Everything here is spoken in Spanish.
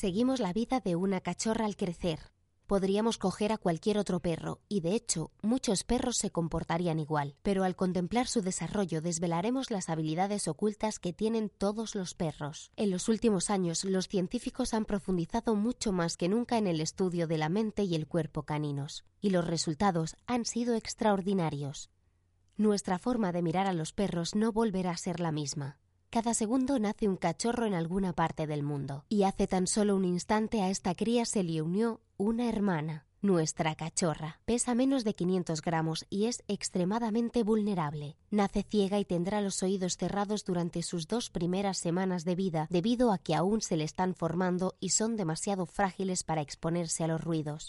Seguimos la vida de una cachorra al crecer. Podríamos coger a cualquier otro perro, y de hecho, muchos perros se comportarían igual, pero al contemplar su desarrollo desvelaremos las habilidades ocultas que tienen todos los perros. En los últimos años, los científicos han profundizado mucho más que nunca en el estudio de la mente y el cuerpo caninos, y los resultados han sido extraordinarios. Nuestra forma de mirar a los perros no volverá a ser la misma. Cada segundo nace un cachorro en alguna parte del mundo, y hace tan solo un instante a esta cría se le unió una hermana. Nuestra cachorra pesa menos de 500 gramos y es extremadamente vulnerable. Nace ciega y tendrá los oídos cerrados durante sus dos primeras semanas de vida debido a que aún se le están formando y son demasiado frágiles para exponerse a los ruidos.